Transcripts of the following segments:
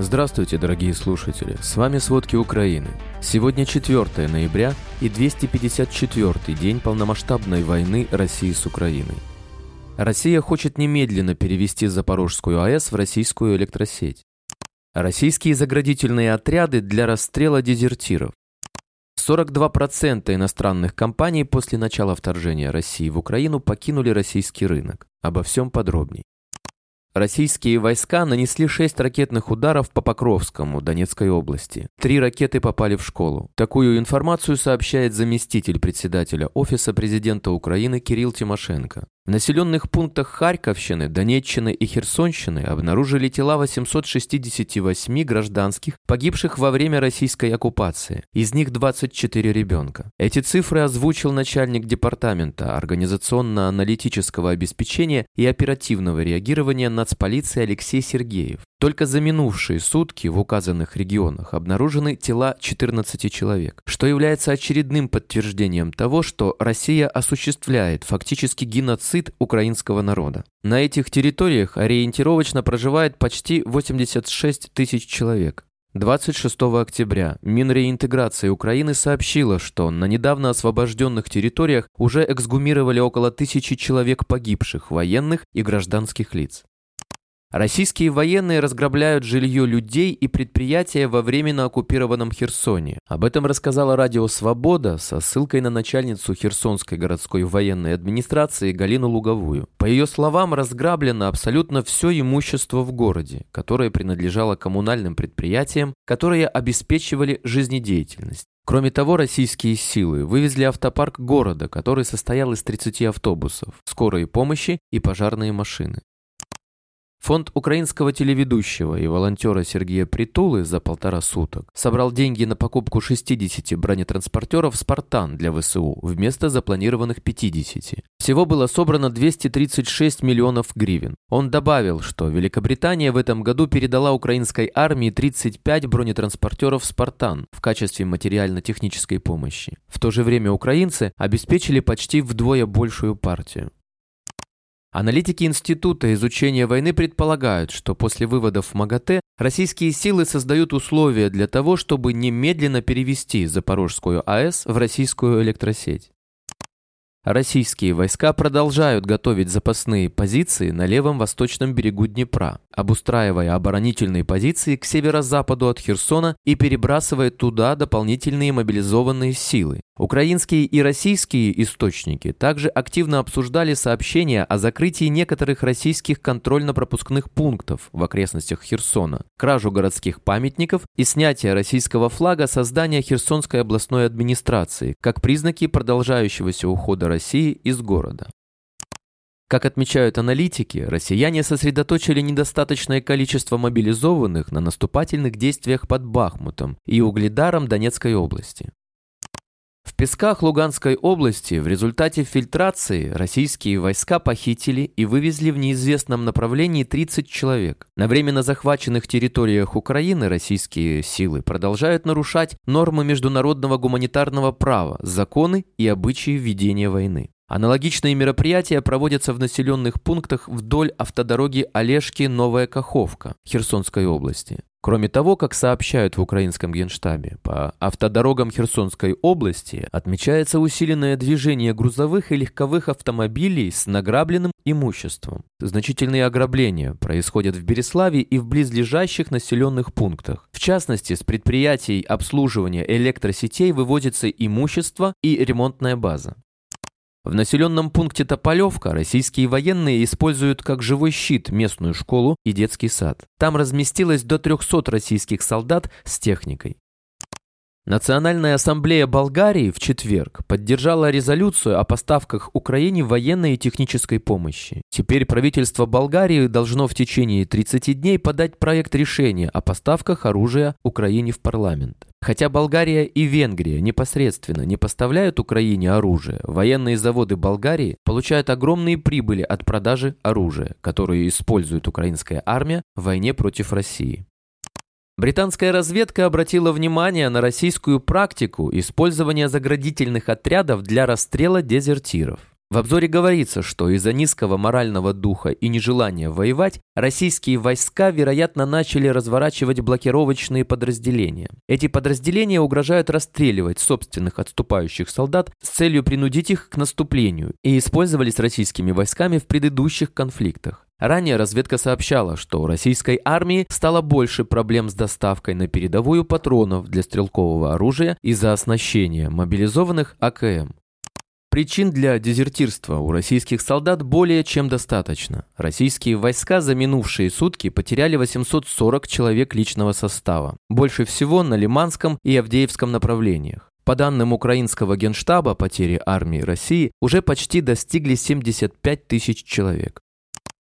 Здравствуйте, дорогие слушатели! С вами «Сводки Украины». Сегодня 4 ноября и 254 день полномасштабной войны России с Украиной. Россия хочет немедленно перевести Запорожскую АЭС в российскую электросеть. Российские заградительные отряды для расстрела дезертиров. 42% иностранных компаний после начала вторжения России в Украину покинули российский рынок. Обо всем подробней. Российские войска нанесли шесть ракетных ударов по Покровскому, Донецкой области. Три ракеты попали в школу. Такую информацию сообщает заместитель председателя Офиса президента Украины Кирилл Тимошенко. В населенных пунктах Харьковщины, Донеччины и Херсонщины обнаружили тела 868 гражданских, погибших во время российской оккупации. Из них 24 ребенка. Эти цифры озвучил начальник департамента организационно-аналитического обеспечения и оперативного реагирования нацполиции Алексей Сергеев. Только за минувшие сутки в указанных регионах обнаружены тела 14 человек, что является очередным подтверждением того, что Россия осуществляет фактически геноцид украинского народа. На этих территориях ориентировочно проживает почти 86 тысяч человек. 26 октября Минреинтеграция Украины сообщила, что на недавно освобожденных территориях уже эксгумировали около тысячи человек погибших, военных и гражданских лиц. Российские военные разграбляют жилье людей и предприятия во временно оккупированном Херсоне. Об этом рассказала радио «Свобода» со ссылкой на начальницу Херсонской городской военной администрации Галину Луговую. По ее словам, разграблено абсолютно все имущество в городе, которое принадлежало коммунальным предприятиям, которые обеспечивали жизнедеятельность. Кроме того, российские силы вывезли автопарк города, который состоял из 30 автобусов, скорой помощи и пожарные машины. Фонд украинского телеведущего и волонтера Сергея Притулы за полтора суток собрал деньги на покупку 60 бронетранспортеров «Спартан» для ВСУ вместо запланированных 50. Всего было собрано 236 миллионов гривен. Он добавил, что Великобритания в этом году передала украинской армии 35 бронетранспортеров «Спартан» в качестве материально-технической помощи. В то же время украинцы обеспечили почти вдвое большую партию. Аналитики Института изучения войны предполагают, что после выводов в МАГАТЭ российские силы создают условия для того, чтобы немедленно перевести Запорожскую АЭС в российскую электросеть. Российские войска продолжают готовить запасные позиции на левом восточном берегу Днепра, обустраивая оборонительные позиции к северо-западу от Херсона и перебрасывая туда дополнительные мобилизованные силы. Украинские и российские источники также активно обсуждали сообщения о закрытии некоторых российских контрольно-пропускных пунктов в окрестностях Херсона, кражу городских памятников и снятие российского флага со здания Херсонской областной администрации, как признаки продолжающегося ухода России из города. Как отмечают аналитики, россияне сосредоточили недостаточное количество мобилизованных на наступательных действиях под Бахмутом и Угледаром Донецкой области. В Песках Луганской области в результате фильтрации российские войска похитили и вывезли в неизвестном направлении 30 человек. На временно захваченных территориях Украины российские силы продолжают нарушать нормы международного гуманитарного права, законы и обычаи ведения войны. Аналогичные мероприятия проводятся в населенных пунктах вдоль автодороги Олежки-Новая Каховка Херсонской области. Кроме того, как сообщают в украинском генштабе, по автодорогам Херсонской области отмечается усиленное движение грузовых и легковых автомобилей с награбленным имуществом. Значительные ограбления происходят в Береславе и в близлежащих населенных пунктах. В частности, с предприятий обслуживания электросетей выводится имущество и ремонтная база. В населенном пункте Тополевка российские военные используют как живой щит местную школу и детский сад. Там разместилось до 300 российских солдат с техникой. Национальная ассамблея Болгарии в четверг поддержала резолюцию о поставках Украине военной и технической помощи. Теперь правительство Болгарии должно в течение 30 дней подать проект решения о поставках оружия Украине в парламент. Хотя Болгария и Венгрия непосредственно не поставляют Украине оружие, военные заводы Болгарии получают огромные прибыли от продажи оружия, которое использует украинская армия в войне против России. Британская разведка обратила внимание на российскую практику использования заградительных отрядов для расстрела дезертиров. В обзоре говорится, что из-за низкого морального духа и нежелания воевать, российские войска, вероятно, начали разворачивать блокировочные подразделения. Эти подразделения угрожают расстреливать собственных отступающих солдат с целью принудить их к наступлению и использовались российскими войсками в предыдущих конфликтах. Ранее разведка сообщала, что у российской армии стало больше проблем с доставкой на передовую патронов для стрелкового оружия из-за оснащения мобилизованных АКМ. Причин для дезертирства у российских солдат более чем достаточно. Российские войска за минувшие сутки потеряли 840 человек личного состава. Больше всего на Лиманском и Авдеевском направлениях. По данным украинского генштаба, потери армии России уже почти достигли 75 тысяч человек.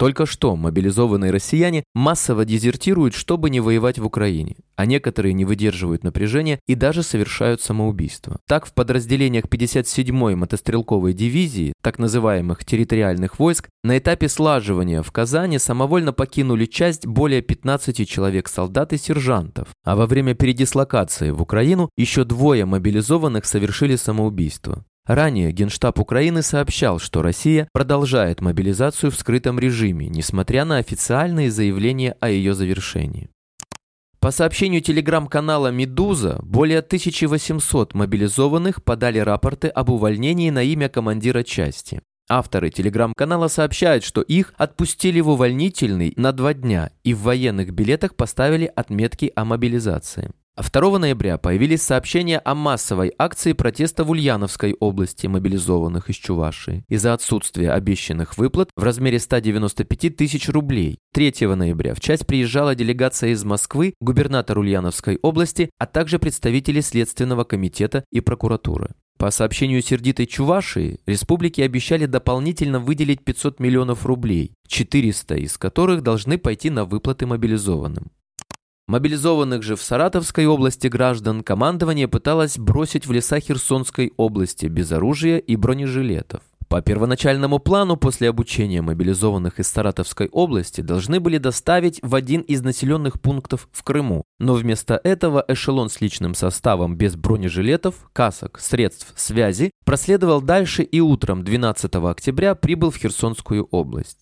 Только что мобилизованные россияне массово дезертируют, чтобы не воевать в Украине, а некоторые не выдерживают напряжения и даже совершают самоубийство. Так, в подразделениях 57-й мотострелковой дивизии, так называемых территориальных войск, на этапе слаживания в Казани самовольно покинули часть более 15 человек солдат и сержантов, а во время передислокации в Украину еще двое мобилизованных совершили самоубийство. Ранее Генштаб Украины сообщал, что Россия продолжает мобилизацию в скрытом режиме, несмотря на официальные заявления о ее завершении. По сообщению телеграм-канала «Медуза», более 1800 мобилизованных подали рапорты об увольнении на имя командира части. Авторы телеграм-канала сообщают, что их отпустили в увольнительный на два дня и в военных билетах поставили отметки о мобилизации. 2 ноября появились сообщения о массовой акции протеста в Ульяновской области мобилизованных из Чувашии из-за отсутствия обещанных выплат в размере 195 тысяч рублей. 3 ноября в часть приезжала делегация из Москвы, губернатор Ульяновской области, а также представители Следственного комитета и прокуратуры. По сообщению сердитой Чувашии, республики обещали дополнительно выделить 500 миллионов рублей, 400 из которых должны пойти на выплаты мобилизованным. Мобилизованных же в Саратовской области граждан командование пыталось бросить в леса Херсонской области без оружия и бронежилетов. По первоначальному плану после обучения мобилизованных из Саратовской области должны были доставить в один из населенных пунктов в Крыму, но вместо этого эшелон с личным составом без бронежилетов, касок, средств связи проследовал дальше и утром 12 октября прибыл в Херсонскую область.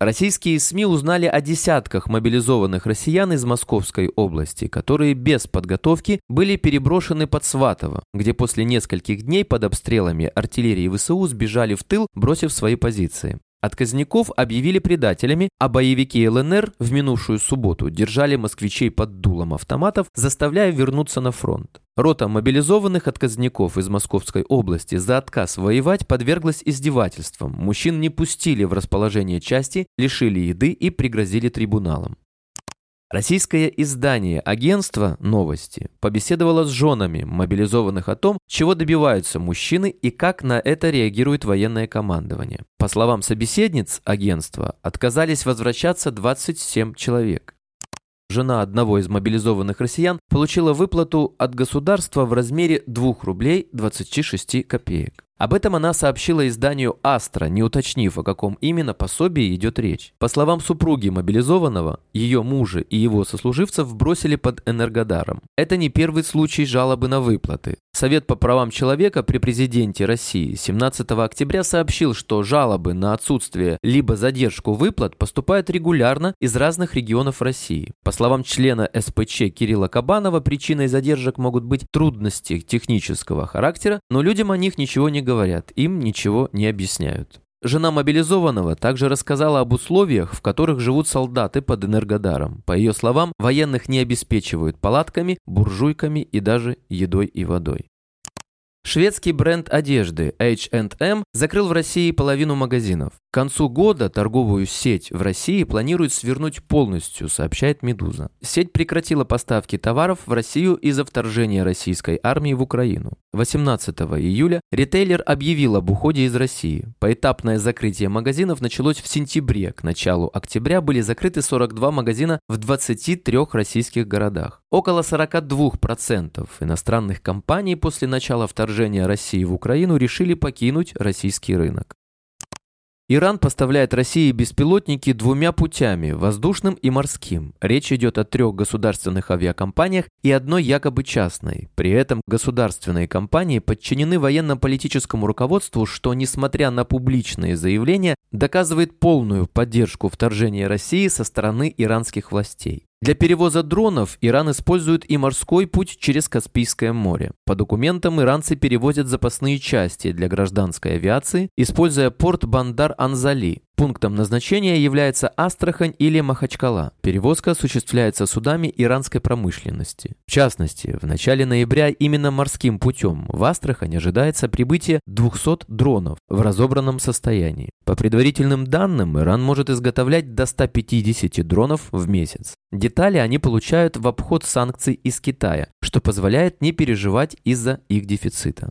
Российские СМИ узнали о десятках мобилизованных россиян из Московской области, которые без подготовки были переброшены под Сватово, где после нескольких дней под обстрелами артиллерии ВСУ сбежали в тыл, бросив свои позиции. Отказников объявили предателями, а боевики ЛНР в минувшую субботу держали москвичей под дулом автоматов, заставляя вернуться на фронт. Рота мобилизованных отказников из Московской области за отказ воевать подверглась издевательствам. Мужчин не пустили в расположение части, лишили еды и пригрозили трибуналом. Российское издание агентства «Новости» побеседовало с женами мобилизованных о том, чего добиваются мужчины и как на это реагирует военное командование. По словам собеседниц агентства, отказались возвращаться 27 человек. Жена одного из мобилизованных россиян получила выплату от государства в размере 2 рублей 26 копеек. Об этом она сообщила изданию «Астра», не уточнив, о каком именно пособии идет речь. По словам супруги мобилизованного, ее мужа и его сослуживцев бросили под Энергодаром. Это не первый случай жалобы на выплаты. Совет по правам человека при президенте России 17 октября сообщил, что жалобы на отсутствие либо задержку выплат поступают регулярно из разных регионов России. По словам члена СПЧ Кирилла Кабанова, причиной задержек могут быть трудности технического характера, но людям о них ничего не говорят, им ничего не объясняют. Жена мобилизованного также рассказала об условиях, в которых живут солдаты под Энергодаром. По ее словам, военных не обеспечивают палатками, буржуйками и даже едой и водой. Шведский бренд одежды H&M закрыл в России половину магазинов. К концу года торговую сеть в России планируют свернуть полностью, сообщает «Медуза». Сеть прекратила поставки товаров в Россию из-за вторжения российской армии в Украину. 18 июля ритейлер объявил об уходе из России. Поэтапное закрытие магазинов началось в сентябре. К началу октября были закрыты 42 магазина в 23 российских городах. Около 42% иностранных компаний после начала вторжения России в Украину решили покинуть российский рынок. Иран поставляет России беспилотники двумя путями – воздушным и морским. Речь идет о трех государственных авиакомпаниях и одной якобы частной. При этом государственные компании подчинены военно-политическому руководству, что, несмотря на публичные заявления, доказывает полную поддержку вторжения России со стороны иранских властей. Для перевоза дронов Иран использует и морской путь через Каспийское море. По документам иранцы перевозят запасные части для гражданской авиации, используя порт Бандар-Анзали. Пунктом назначения является Астрахань или Махачкала. Перевозка осуществляется судами иранской промышленности. В частности, в начале ноября именно морским путем в Астрахань ожидается прибытие 200 дронов в разобранном состоянии. По предварительным данным, Иран может изготовлять до 150 дронов в месяц. Детали они получают в обход санкций из Китая, что позволяет не переживать из-за их дефицита.